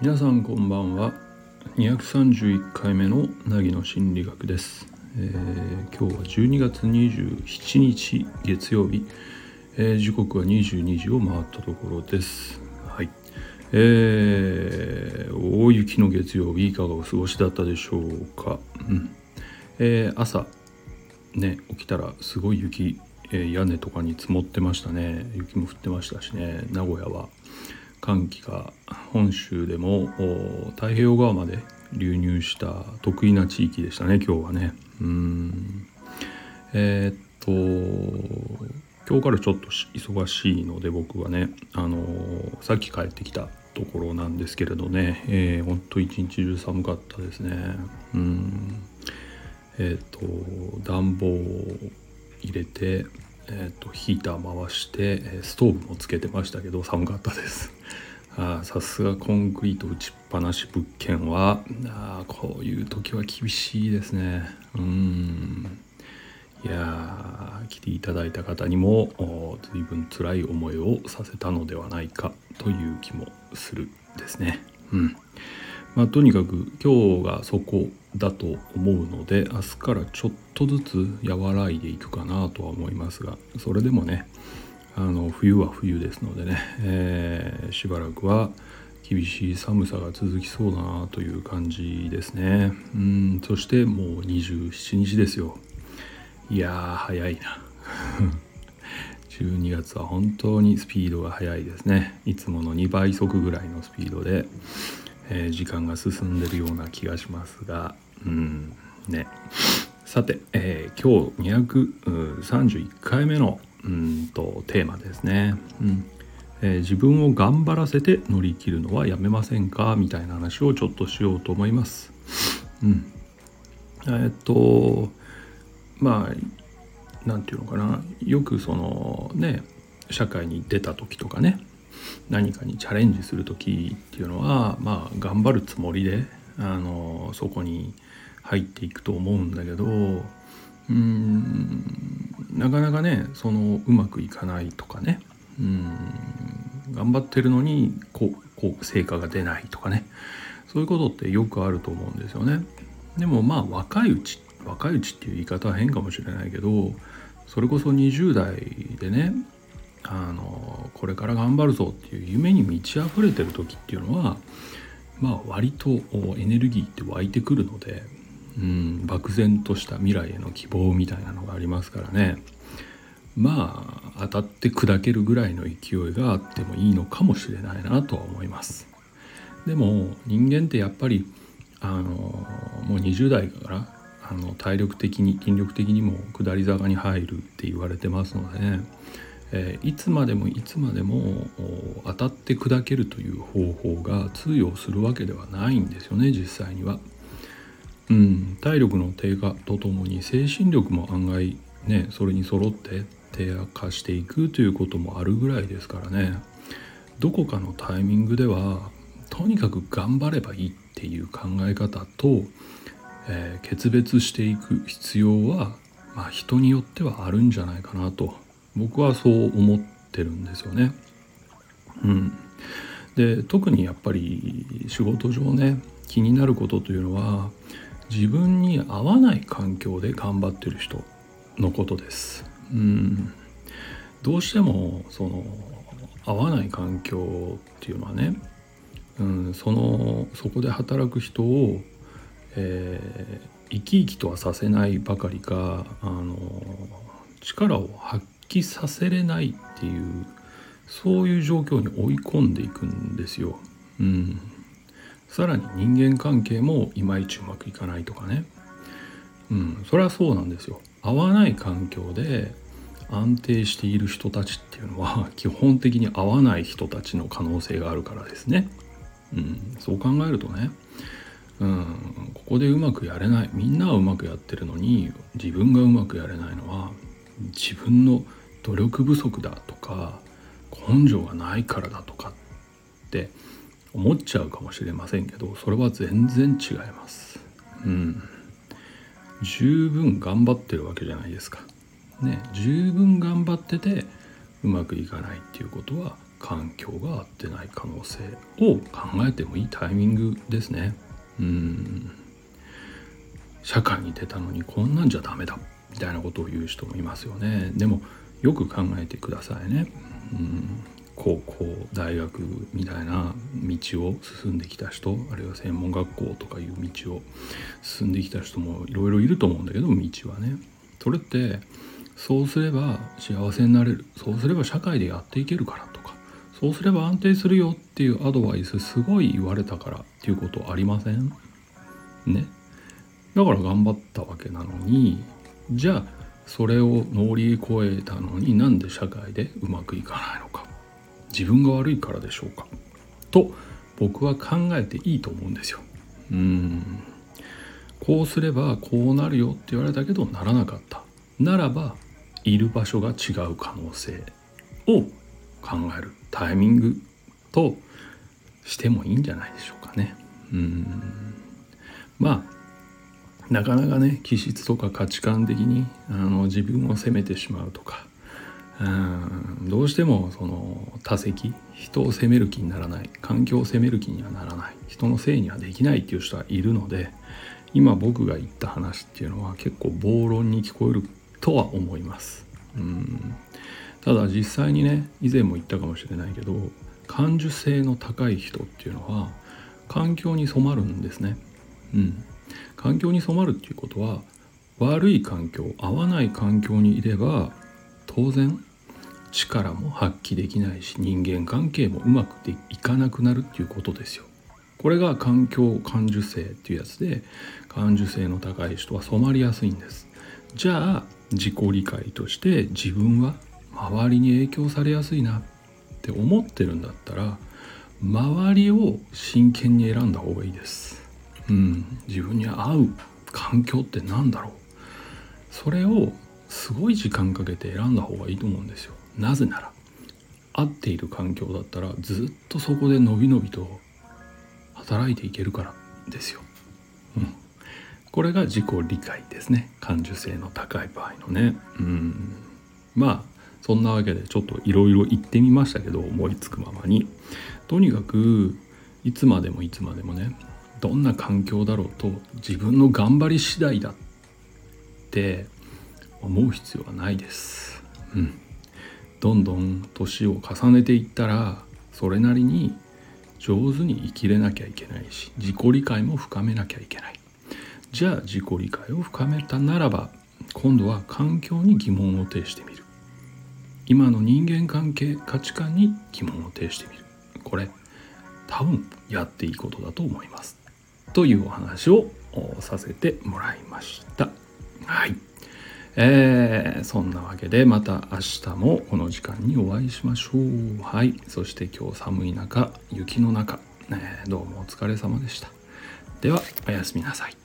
皆さんこんばんは。231回目の凪の心理学です、えー、今日は12月27日月曜日、えー、時刻は22時を回ったところです。はい。えー、大雪の月曜日いかがお過ごしだったでしょうか、うん。えー、朝ね起きたらすごい雪、え、屋根とかに積もってましたね。雪も降ってましたしね。名古屋は。寒気が本州でも太平洋側まで流入した得意な地域でしたね今日はね。うん。えー、っと今日からちょっと忙しいので僕はねあのさっき帰ってきたところなんですけれどね、えー、ほんと一日中寒かったですね。うん。えっ、と暖房入れて、えーと、ヒーター回してストーブもつけてましたけど寒かったです。さすがコンクリート打ちっぱなし物件はあこういう時は厳しいですね。うん。いや来ていただいた方にも随分辛い思いをさせたのではないかという気もするですね。うん。まあ、とにかく今日がそこだと思うので明日からちょっとずつ和らいでいくかなとは思いますがそれでもねあの冬は冬ですのでね、えー、しばらくは厳しい寒さが続きそうだなという感じですね。うんそしてもう27日ですよ。いやー早いな。12月は本当にスピードが速いですね。いつもの2倍速ぐらいのスピードで、えー、時間が進んでるような気がしますがうん。ね。さて、えー、今日231回目のうんとテーマですね、うん。えー、自分を頑張らせて乗り切るのはやめませんか？みたいな話をちょっとしようと思います。うん、えー、っとまあ何て言うのかな。よくそのね社会に出た時とかね何かにチャレンジする時っていうのはまあ頑張るつもりであのそこに入っていくと思うんだけどうんなかなかねそのうまくいかないとかねうん頑張ってるのにこうこう成果が出ないとかねそういうことってよくあると思うんですよね。でもまあ若いうち若いうちっていう言い方は変かもしれないけどそれこそ20代でねあのこれから頑張るぞっていう夢に満ち溢れてる時っていうのはまあ割とエネルギーって湧いてくるのでうん漠然とした未来への希望みたいなのがありますからね。まあ当たって砕けるぐらいの勢いがあってもいいのかもしれないなとは思います。でも人間ってやっぱりあのもう20代からあの体力的に筋力的にも下り坂に入るって言われてますのでね、え、いつまでもいつまでも当たって砕けるという方法が通用するわけではないんですよね実際には。うん、体力の低下とともに精神力も案外ねそれに揃って低下していくということもあるぐらいですからねどこかのタイミングではとにかく頑張ればいいっていう考え方と、えー、決別していく必要は、まあ、人によってはあるんじゃないかなと僕はそう思ってるんですよね。うん、で特にやっぱり仕事上ね気になることというのは自分に合わない環境で頑張ってる人のことです。うん、どうしてもその合わない環境っていうのはね、うん、そのそこで働く人を、えー、生き生きとはさせないばかりかあの力を発揮させれないっていうそういう状況に追い込んでいくんですよ。うん、さらに人間関係もいまいちうまくいかないとかね。うん。それはそうなんですよ。合わない環境で安定している人たちっていうのは 基本的に合わない人たちの可能性があるからですね、うん、そう考えるとね、うん、ここでうまくやれない。みんなはうまくやってるのに自分がうまくやれないのは自分の努力不足だとか根性がないからだとかって思っちゃうかもしれませんけどそれは全然違います。うん、十分頑張ってるわけじゃないですか。ね、十分頑がっててうまくいかないっていうことは環境が合ってない可能性を考えてもいいタイミングですね。うん社会に出たのにこんなんじゃダメだみたいなことを言う人もいますよね。でもよく考えてくださいね。うん。高校大学みたいな道を進んできた人あるいは専門学校とかいう道を進んできた人もいろいろいると思うんだけど道はね。それってそうすれば幸せになれる。そうすれば社会でやっていけるからとか。そうすれば安定するよっていうアドバイスすごい言われたからっていうことありません？ね。だから頑張ったわけなのにじゃあそれを乗り越えたのになんで社会でうまくいかないのか。自分が悪いからでしょうか。と僕は考えていいと思うんですよ。うん。こうすればこうなるよって言われたけどならなかった。ならばいる場所が違う可能性を考える。タイミングとしてもいいんじゃないでしょうかね。うん。まあなかなかね気質とか価値観的にあの自分を責めてしまうとかうんどうしてもその他責人を責める気にならない環境を責める気にはならない人のせいにはできないっていう人はいるので今僕が言った話っていうのは結構暴論に聞こえるとは思います。うん。ただ実際にね以前も言ったかもしれないけど感受性の高い人っていうのは環境に染まるんですね。うん。環境に染まるっていうことは悪い環境合わない環境にいれば当然力も発揮できないし人間関係もうまくいかなくなるっていうことですよ。これが環境感受性っていうやつで感受性の高い人は染まりやすいんです。じゃあ自己理解として自分は周りに影響されやすいなって思ってるんだったら周りを真剣に選んだ方がいいです。うん、自分に合う環境って何だろう？それをすごい時間かけて選んだ方がいいと思うんですよ。なぜなら合っている環境だったらずっとそこでのびのびと働いていけるからですよ、うん、これが自己理解ですね。感受性の高い場合のね。うん。まあそんなわけでちょっといろいろ言ってみましたけど思いつくままに。とにかくいつまでもいつまでもねどんな環境だろうと自分の頑張り次第だって思う必要はないです。うん、どんどん年を重ねていったらそれなりに上手に生きれなきゃいけないし自己理解も深めなきゃいけない。じゃあ自己理解を深めたならば今度は環境に疑問を呈してみる。今の人間関係価値観に疑問を呈してみる。これ多分やっていいことだと思います。というお話をさせてもらいました。はい。えー、そんなわけでまた明日もこの時間にお会いしましょう。はい。そして今日寒い中雪の中、えー、どうもお疲れ様でした。ではおやすみなさい。